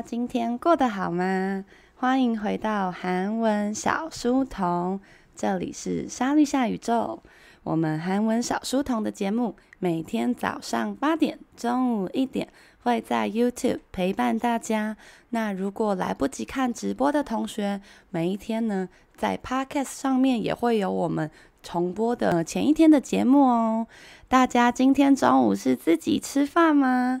今天过得好吗？欢迎回到韩文小书童，这里是莎莉夏宇宙。我们韩文小书童的节目每天早上八点、中午一点会在 YouTube 陪伴大家。那如果来不及看直播的同学，每一天呢，在 Podcast 上面也会有我们重播的前一天的节目哦。大家今天中午是自己吃饭吗？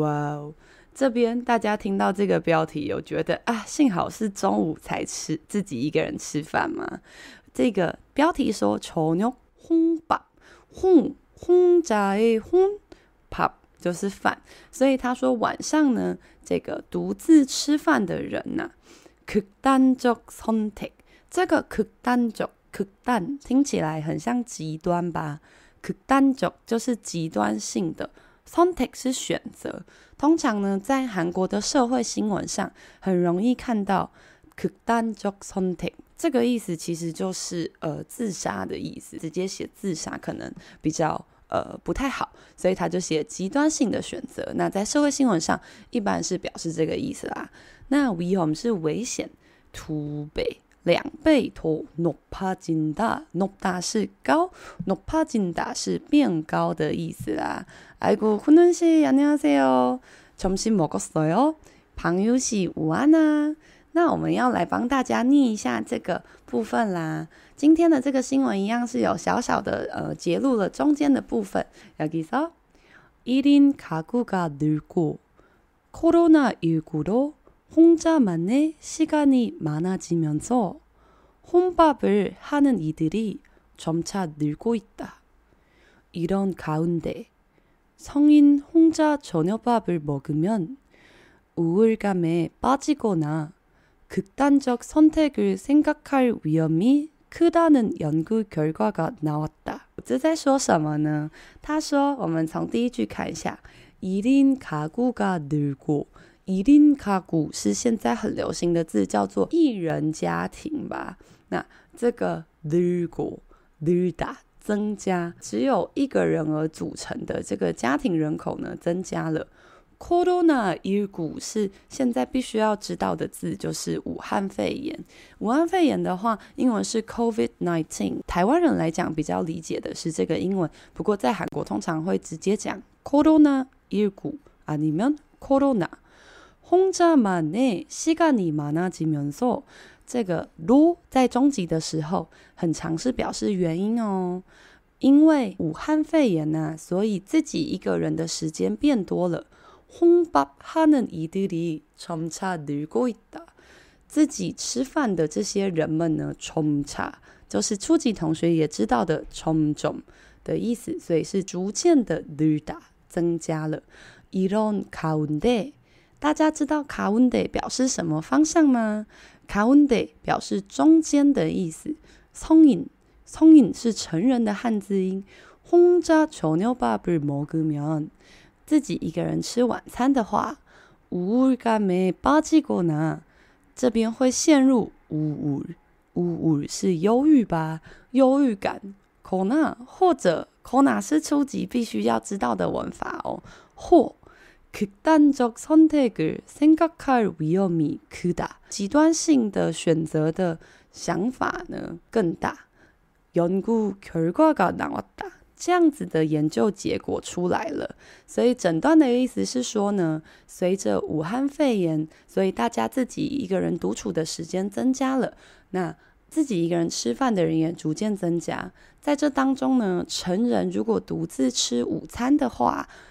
哇哦！这边大家听到这个标题，有觉得啊，幸好是中午才吃，自己一个人吃饭吗？这个标题说“저녁혼밥”，혼혼자의혼 밥就是饭，所以他说晚上呢，这个独自吃饭的人呐、啊，극단적선택，这个극단적 극단听起来很像极端吧？극단적就是极端性的。 Sontek 是选择。通常呢，在韩国的社会新闻上，很容易看到 “kudanjok Sontek”。这个意思其实就是呃自杀的意思，直接写自杀可能比较呃不太好，所以他就写极端性的选择。那在社会新闻上，一般是表示这个意思啦。那 “we” 我们是危险，土北。两倍더 높아진다，높다是高，높아진다是变高的意思啦。아이고훈훈씨안녕하세요점심먹었어요방유씨우아나。那我们要来帮大家念一下这个部分啦。今天的这个新闻一样是有小小的呃截录了中间的部分。여기서1인가구가늘고코로나19로 혼자만의 시간이 많아지면서 혼밥을 하는 이들이 점차 늘고 있다. 이런 가운데 성인 혼자 저녁밥을 먹으면 우울감에 빠지거나 극단적 선택을 생각할 위험이 크다는 연구 결과가 나왔다. 这在说什么呢？他说，我们从第一句看一下，1인 가구가 늘고 伊林卡古是现在很流行的字，叫做一人家庭吧。那这个 d u g o d u d a 增加，只有一个人而组成的这个家庭人口呢，增加了。Corona 伊古是现在必须要知道的字，就是武汉肺炎。武汉肺炎的话，英文是 COVID nineteen。台湾人来讲比较理解的是这个英文，不过在韩国通常会直接讲 Corona 一股啊，你们 Corona。혼자만의시간이많아지면서这个로在中级的时候，很常是表示原因哦。因为武汉肺炎呐、啊，所以自己一个人的时间变多了。혼밥하는이들이점차늘고있다。 自己吃饭的这些人们呢，점차就是初级同学也知道的점점的意思，所以是逐渐的늘다增加了。이런가운데 大家知道가운데表示什么方向吗？가운데表示中间的意思。성인성인是成人的汉字音。혼자저녁밥을먹으면自己一个人吃晚餐的话，우울감에빠지거나这边会陷入우울 우울是忧郁吧？忧郁感。거나或者거나是初级必须要知道的文法哦。或 극단적선택을생각할 위험이 크다。 极端性的选择的想法呢更大。연구결과가나왔다。 这样子的研究结果出来了。所以诊断的意思是说呢，随着武汉肺炎，所以大家自己一个人独处的时间增加了，那自己一个人吃饭的人也逐渐增加。在这当中呢，成人如果独自吃午餐的话，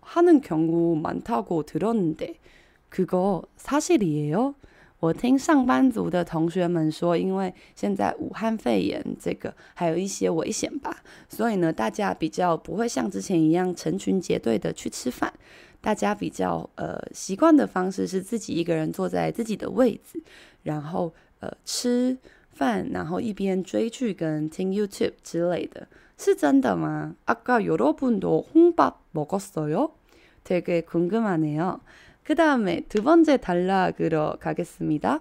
하는 경우 많다고 들었는데 그거 사실이에요? 我听上班族的同学们说，因为现在武汉肺炎这个还有一些危险吧，所以呢，大家比较不会像之前一样成群结队的去吃饭，大家比较呃习惯的方式是自己一个人坐在自己的位置，然后呃吃饭，然后一边追剧跟听 YouTube 之类的。 是真的吗？아까여러분도홍밥먹었어요되게궁금하네요그다음에두번째단락으로가겠습니다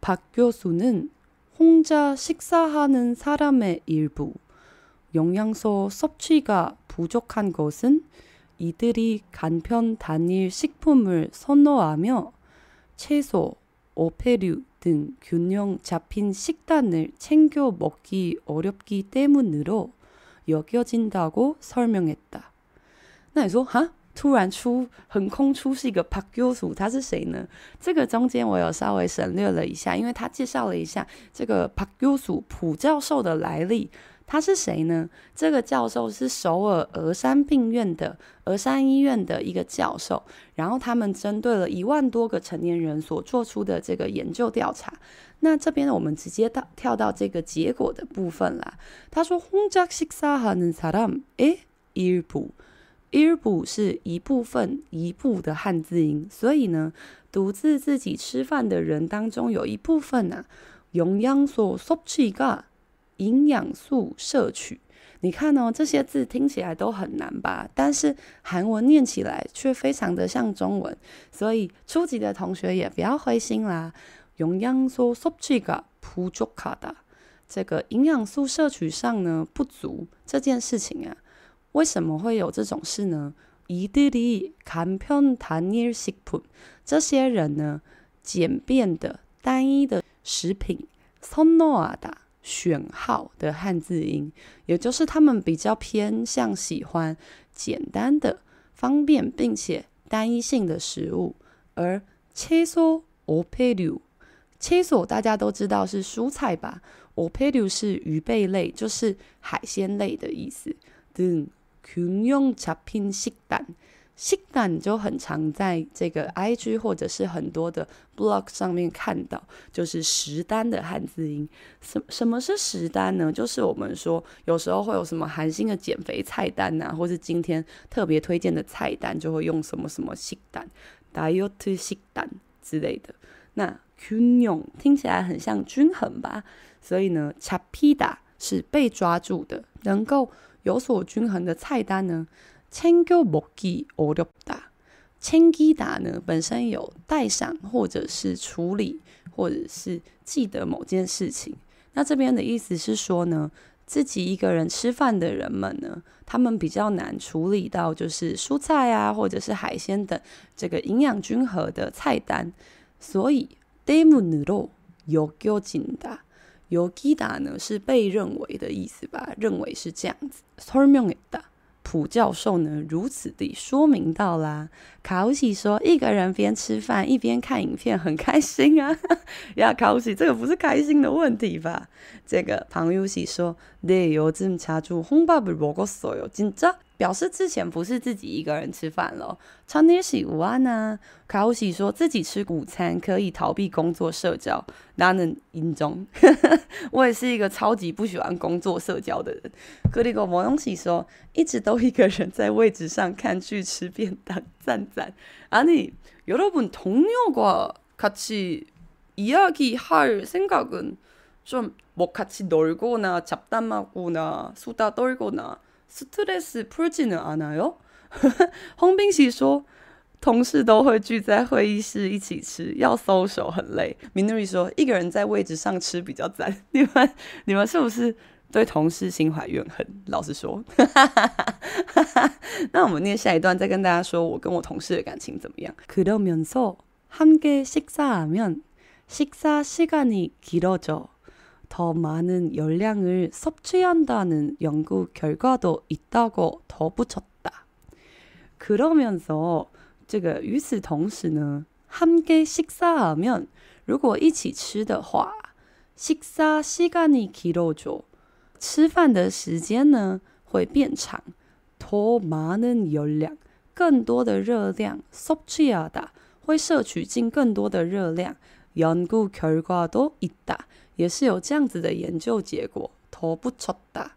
박교수는혼자식사하는사람의일부영양소섭취가부족한것은이들이간편단일식품을선호하며채소어패류 등 균형 잡힌 식단을 챙겨 먹기 어렵기 때문으로 여겨진다고 설명했다。那你说哈，突然出横空出世一个朴교수，他是谁呢？这个中间我有稍微省略了一下，因为他介绍了一下这个朴교수朴教授的来历。 他是谁呢？这个教授是首尔峨山病院的峨山医院的一个教授，然后他们针对了一万多个成年人所做出的这个研究调查。那这边呢，我们直接到跳到这个结果的部分啦。他说：“혼자식사하는사람，诶，일부，일부是一部分，一部的汉字音，所以呢，独自自己吃饭的人当中有一部分啊，영양소섭취가。” 营养素摄取，你看哦，这些字听起来都很难吧？但是韩文念起来却非常的像中文，所以初级的同学也不要灰心啦。영양소섭취가부족하다，这个营养素摄取上呢不足这件事情啊，为什么会有这种事呢？이들이간편단일식품，这些人呢简便的单一的食品선호하다。 选号的汉字音，也就是他们比较偏向喜欢简单的、方便并且单一性的食物。而채소어패류，채소大家都知道是蔬菜吧？어패류是鱼贝类，就是海鲜类的意思。등균형잡힌식단。 식단就很常在这个 IG 或者是很多的 blog 上面看到，就是食单的汉字音。什什么是食单呢？就是我们说有时候会有什么韩星的减肥菜单呐、啊，或是今天特别推荐的菜单，就会用什么什么식단、diet 식단之类的。那균형听起来很像均衡吧？所以呢，잡히다是被抓住的，能够有所均衡的菜单呢。 챙겨먹기어렵다，챙기다呢本身有带上或者是处理或者是记得某件事情。那这边的意思是说呢，自己一个人吃饭的人们呢，他们比较难处理到就是蔬菜啊或者是海鲜等这个营养均衡的菜单，所以때문으로여겨진다여기다呢是被认为的意思吧？认为是这样子。설명했다。 朴教授呢，如此地说明到啦。卡乌喜说，一个人边吃饭一边看影片，很开心啊。呀，卡乌喜，这个不是开心的问题吧？这个庞尤喜说，네요즘자주홍밥을먹었어요진짜 表示之前不是自己一个人吃饭了。常年喜午安呢？卡乌喜说自己吃午餐可以逃避工作社交。나는인 정，我也是一个超级不喜欢工作社交的人。그리고모영喜说一直都一个人在位置上看剧吃便当，赞赞。아니여러분동료가같이이야기할생각은좀뭐같이놀거나잡담하거나수다떨거나 스트레스 풀지는 않아요? 홍冰喜说，同事都会聚在会议室一起吃，要搜手很累。Minori 说，一个人在位置上吃比较赞。你们你们是不是对同事心怀怨恨？老实说，那我们念下一段，再跟大家说我跟我同事的感情怎么样。그러면서함께식사하면 식사 시간이 길어져 더 많은 열량을 섭취한다는 연구 결과도 있다고 덧붙였다. 그러면서 这个与此同时呢 함께 식사하면 如果一起吃的话 식사 시간이 길어져 吃饭的时间呢会变长더 많은 열량 更多的热量 섭취하다 会摄取进更多的热量 연구 결과도 있다 也是有这样子的研究结果，头不错的，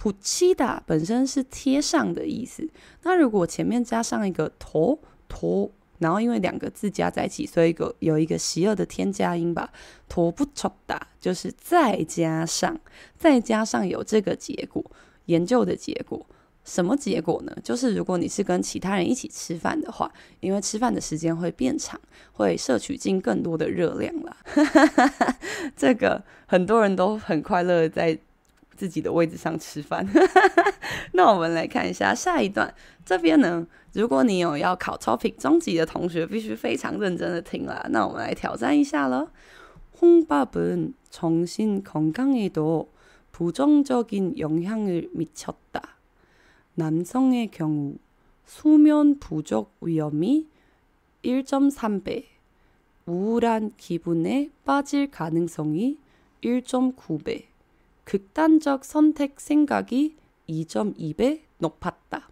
붙이다本身是贴上的意思。那如果前面加上一个头头，然后因为两个字加在一起，所以有有一个邪恶的添加音吧，头不错的，就是再加上再加上有这个结果，研究的结果。 什么结果呢？就是如果你是跟其他人一起吃饭的话，因为吃饭的时间会变长，会摄取进更多的热量啦。这个很多人都很快乐在自己的位置上吃饭。那我们来看一下下一段，这边呢，如果你有要考 topic 中级的同学，必须非常认真的听啦。那我们来挑战一下喽。홍밥은정신건강에도부정적인영향을미쳤다 남성의 경우 수면 부족 위험이 1.3배, 우울한 기분에 빠질 가능성이 1.9배, 극단적 선택 생각이 2.2배 높았다.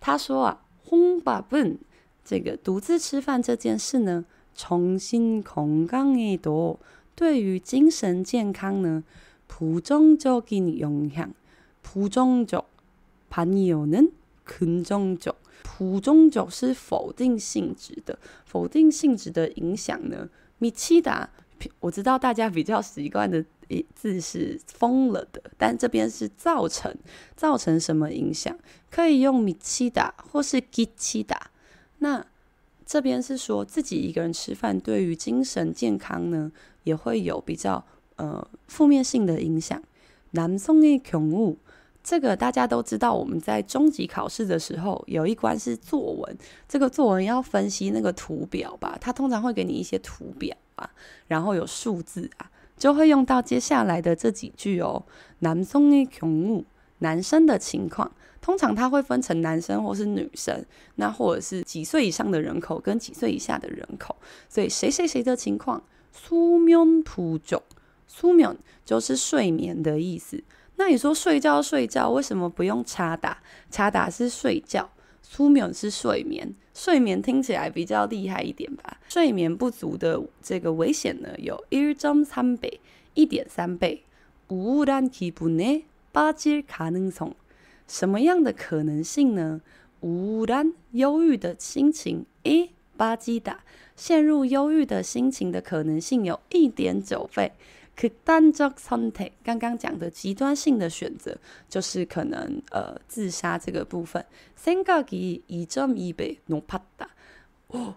他说啊，혼밥은 这个独自吃饭这件事呢，정신건강에도对于精神健康呢，부정적인영향，부정적 반이오는 긍정적， 부정적是否定性质的，否定性质的影响呢？米奇达，我知道大家比较习惯的字是疯了的，但这边是造成，造成什么影响？可以用米奇达或是吉奇达。那这边是说自己一个人吃饭，对于精神健康呢，也会有比较呃负面性的影响。남성의경우 这个大家都知道，我们在中级考试的时候有一关是作文，这个作文要分析那个图表吧，它通常会给你一些图表啊，然后有数字啊，就会用到接下来的这几句哦。南宋的穷物，男生的情况，通常它会分成男生或是女生，那或者是几岁以上的人口跟几岁以下的人口，所以谁谁谁的情况，苏眠普中。苏眠就是睡眠的意思，那你说睡觉睡觉为什么不用查打？查打是睡觉，수면是睡眠，睡眠听起来比较厉害一点吧？睡眠不足的这个危险呢，有1.3倍，一点三倍。우울한기분에빠질가능성，什么样的可能性呢？우울한忧郁的心情，诶，빠지다，陷入忧郁的心情的可能性有一点九倍。 극단적선택，刚刚讲的极端性的选择，就是可能呃自杀这个部分。생각이2.2倍높았다。哦，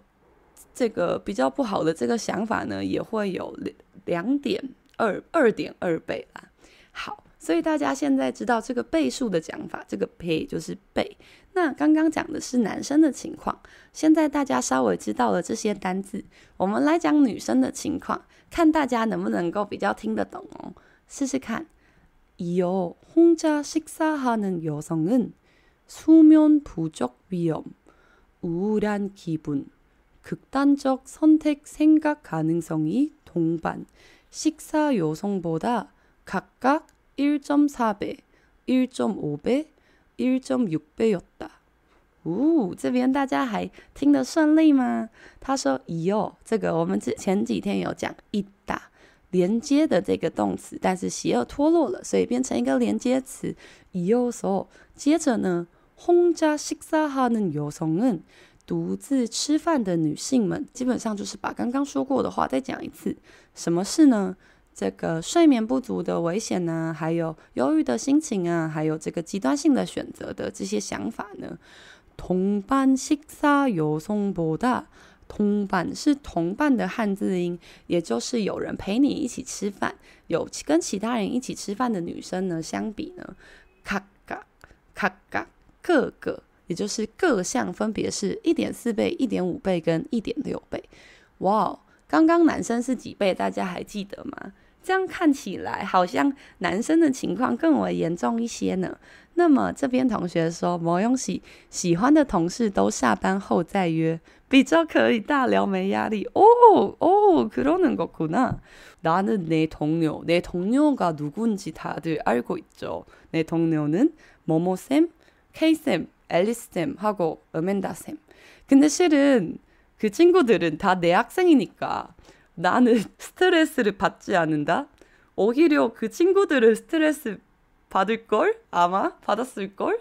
这个比较不好的这个想法呢，也会有两点二二点二倍啦。好。 所以大家现在知道这个倍数的讲法，这个倍就是倍。那刚刚讲的是男生的情况，现在大家稍微知道了这些单字，我们来讲女生的情况，看大家能不能够比较听得懂哦。试试看。이어혼자식사하는여성은수면부족위험우울한기분극단적선택생각가능성이동반식사여성보다각각 1.4배、1.5배、1.6배였다。呜，这边大家还听得顺利吗？他说“哟”，这个我们之前几天有讲“一打”连接的这个动词，但是邪恶脱落了，所以变成一个连接词“哟所”。接着呢，“혼자식사하는여성은”独自吃饭的女性们，基本上就是把刚刚说过的话再讲一次。什么事呢？ 这个睡眠不足的危险呢，还有忧郁的心情啊，还有这个极端性的选择的这些想法呢， 同伴식사요성보다同伴是同伴的汉字音，也就是有人陪你一起吃饭，有跟其他人一起吃饭的女生呢，相比呢，각각각각各个，也就是各项分别是一点四倍、一点五倍跟一点六倍。哇， 刚刚男生是几倍？大家还记得吗？这样看起来好像男生的情况更为严重一些呢。那么这边同学说，某用喜喜欢的同事都下班后再约，比较可以大聊没压力。哦哦，그러는거구나。나는내동료내동료가누군지다들알고있죠내동료는모모 쌤, K 쌤, 앨리스 쌤하고어멘다 쌤。 근데실은 그친구들은다내학생이니까 나는 스트레스를 받지 않는다. 오히려 그 친구들은 스트레스 받을 걸? 아마 받았을 걸?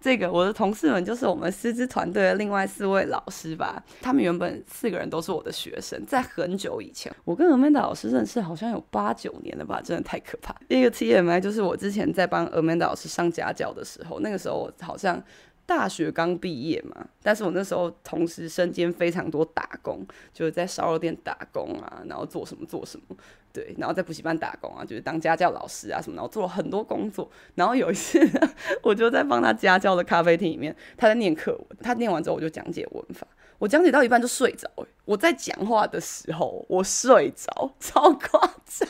这个我的同事们就是我们师资团队的另外四位老师吧。他们原本四个人都是我的学生，在很久以前，我跟 Amanda 老师认识好像有八九年了吧，真的太可怕。一个 TMI 就是我之前在帮 Amanda 老师上家教的时候，那个时候我好像。 大学刚毕业嘛，但是我那时候同时身兼非常多打工，就是在烧肉店打工啊，然后做什么做什么，对，然后在补习班打工啊，就是当家教老师啊什么，然后做了很多工作。然后有一次，我就在帮他家教的咖啡厅里面，他在念课文，他念完之后我就讲解文法，我讲解到一半就睡着，我在讲话的时候我睡着，超夸张。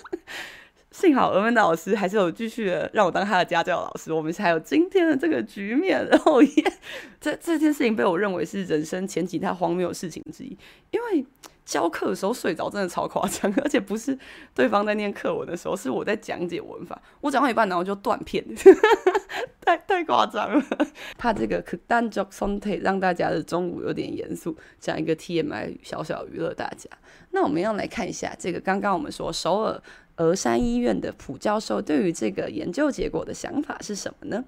幸好俄文的老师还是有继续的让我当他的家教老师，我们才有今天的这个局面。然后也，这 这件事情被我认为是人生前几大荒谬的事情之一，因为教课的时候睡着真的超夸张，而且不是对方在念课文的时候，是我在讲解文法，我讲到一半然后就断片，太太夸张了。怕这个극단적선택让大家的中午有点严肃，讲一个 TMI 小小娱乐大家。那我们要来看一下这个刚刚我们说首尔。峨山医院的朴教授对于这个研究结果的想法是什么呢？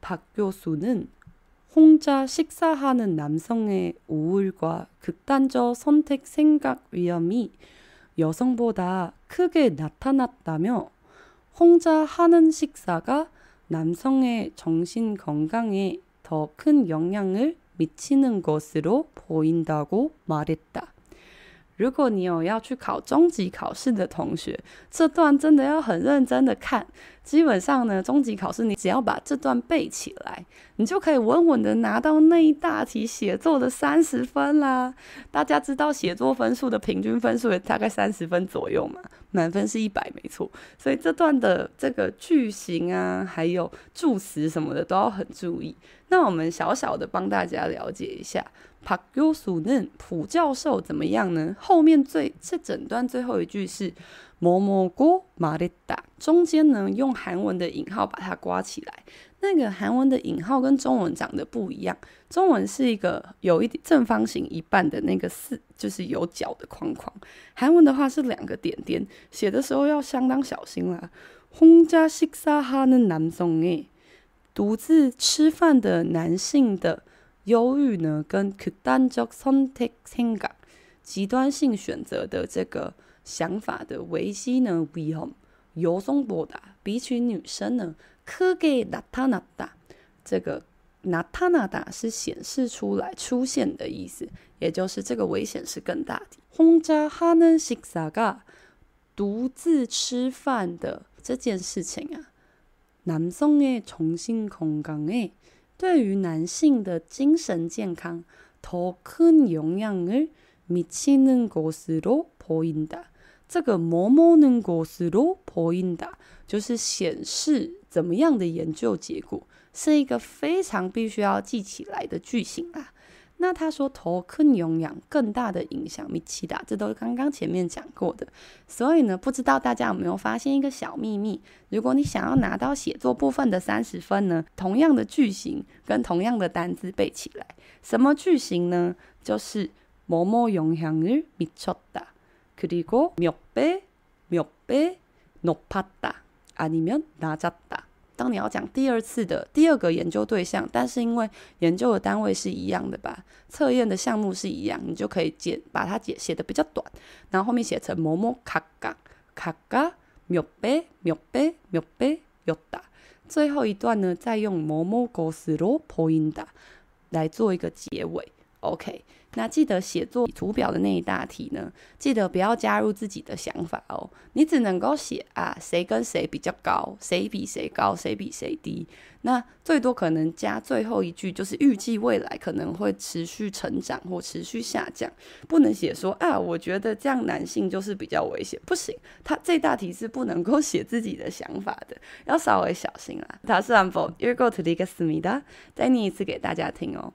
박교수는혼자식사하는남성의우울과극단적선택생각위험이여성보다크게나타났다며혼자하는식사가 남성의 정신 건강에 더 큰 영향을 미치는 것으로 보인다고 말했다 如果你有要去考中级考试的同学，这段真的要很认真的看。基本上呢，中级考试你只要把这段背起来，你就可以稳稳的拿到那一大题写作的三十分啦。大家知道写作分数的平均分数也大概三十分左右嘛，满分是一百没错。所以这段的这个句型啊，还有助词什么的都要很注意。那我们小小的帮大家了解一下。朴教授呢？朴教授怎么样呢？后面最这整段最后一句是뭐뭐고말했다，中间呢用韩文的引号把它括起来。那个韩文的引号跟中文长得不一样，中文是一个有一点正方形一半的那个四，就是有角的框框。韩文的话是两个点点，写的时候要相当小心啦。혼자식사하는남성의，独自吃饭的男性的。 忧郁呢，跟극단적선택생각极端性选择的这个想法的危机呢，위험여성보다比起女生呢，크게나타났다。这个나타나다是显示出来、出现的意思，也就是这个危险是更大的。혼자하는식사가独自吃饭的这件事情啊，남성의정신건강에 对于男性的精神健康，더큰영향을미치는것으로보인다。这个뭐뭐는것으로보인다，就是显示怎么样的研究结果，是一个非常必须要记起来的句型啊。 那他说头更营养，更大的影响，米奇达，这都是刚刚前面讲过的。所以呢，不知道大家有没有发现一个小秘密？如果你想要拿到写作部分的三十分呢，同样的句型跟同样的单字背起来，什么句型呢？就是뭐뭐영향을미쳤다그리고몇배몇배높았다아니면낮았다 当你要讲第二次的第二个研究对象，但是因为研究的单位是一样的吧，测验的项目是一样，你就可以解把它解写的比较短，然后后面写成某某卡嘎卡嘎秒杯秒杯秒杯秒打，最后一段呢再用某某狗死罗破音打来做一个结尾。OK，那记得写作图表的那一大题呢，记得不要加入自己的想法哦。你只能够写啊，谁跟谁比较高，谁比谁高，谁比谁低。那最多可能加最后一句，就是预计未来可能会持续成长或持续下降。不能写说啊，我觉得这样男性就是比较危险，不行。他这大题是不能够写自己的想法的，要稍微小心啦。他是한번읽어드리겠습니다，再念一次给大家听哦。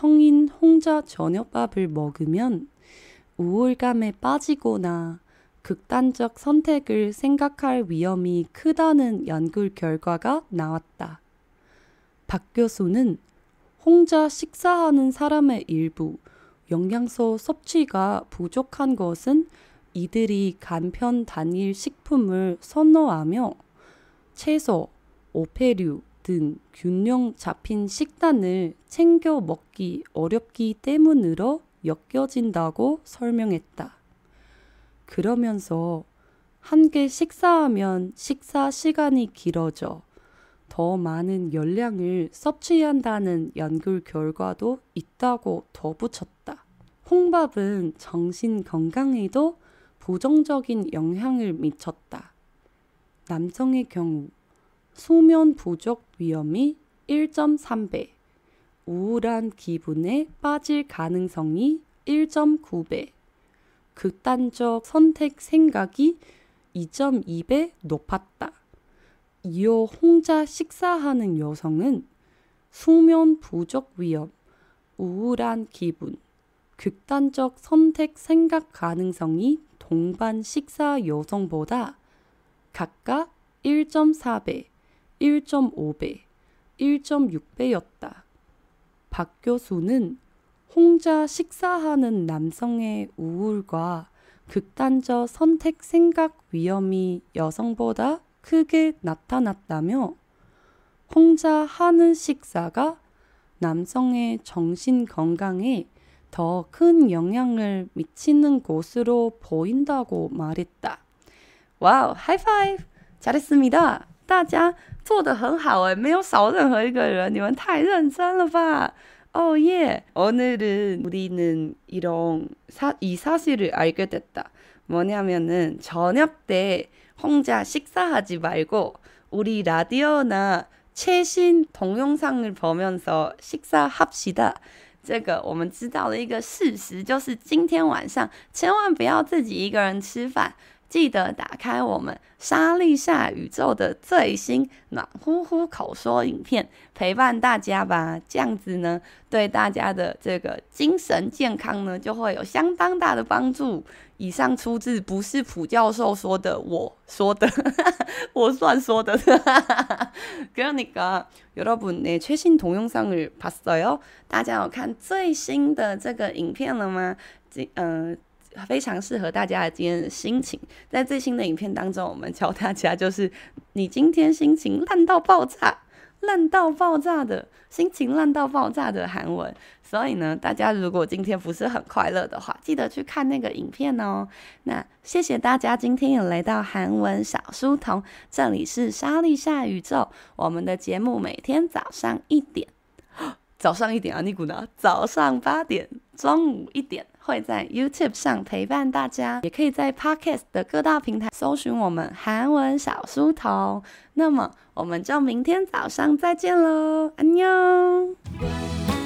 성인 홍자 저녁밥을 먹으면 우울감에 빠지거나 극단적 선택을 생각할 위험이 크다는 연구 결과가 나왔다. 박 교수는 홍자 식사하는 사람의 일부 영양소 섭취가 부족한 것은 이들이 간편 단일 식품을 선호하며 채소, 오페류, 등 균형 잡힌 식단을 챙겨 먹기 어렵기 때문으로 엮여진다고 설명했다. 그러면서 한 개 식사하면 식사 시간이 길어져 더 많은 열량을 섭취한다는 연구 결과도 있다고 덧붙였다. 홍밥은 정신 건강에도 부정적인 영향을 미쳤다. 남성의 경우 수면 부족 위험이 1.3배, 우울한 기분에 빠질 가능성이 1.9배, 극단적 선택 생각이 2.2배 높았다. 이어 혼자 식사하는 여성은 수면 부족 위험, 우울한 기분, 극단적 선택 생각 가능성이 동반 식사 여성보다 각각 1.4배, 1.5배, 1.6배였다. 박 교수는 혼자 식사하는 남성의 우울과 극단적 선택 생각 위험이 여성보다 크게 나타났다며 혼자 하는 식사가 남성의 정신 건강에 더 큰 영향을 미치는 것으로 보인다고 말했다. 와우, 하이파이브! 잘했습니다. 大家做得很好诶，没有少任何一个人，你们太认真了吧？哦耶！오늘은우리는이런사이사실을알게됐다뭐냐면은저녁때혼자식사하지말고우리라디오나최신동영상을보면서식사합시다这个我们知道的一个事实，就是今天晚上千万不要自己一个人吃饭。 记得打开我们莎莉夏宇宙的最新暖乎乎口说影片，陪伴大家吧。这样子呢，对大家的这个精神健康呢，就会有相当大的帮助。以上出自不是普教授说的，我说的，我算说的。그러니까여러분의최신동영상을봤어요？大家有看最新的这个影片了吗？这嗯。呃 非常适合大家的今天的心情。在最新的影片当中，我们教大家就是你今天心情烂到爆炸、烂到爆炸的心情，烂到爆炸的韩文。所以呢，大家如果今天不是很快乐的话，记得去看那个影片哦。那谢谢大家今天也来到韩文小书童，这里是莎莉夏宇宙。我们的节目每天早上一点，早上一点啊，尼古娜，早上八点，中午一点。会在 YouTube 上陪伴大家，也可以在 Podcast 的各大平台搜寻我们韩文小书童。那么，我们就明天早上再见喽，安妞。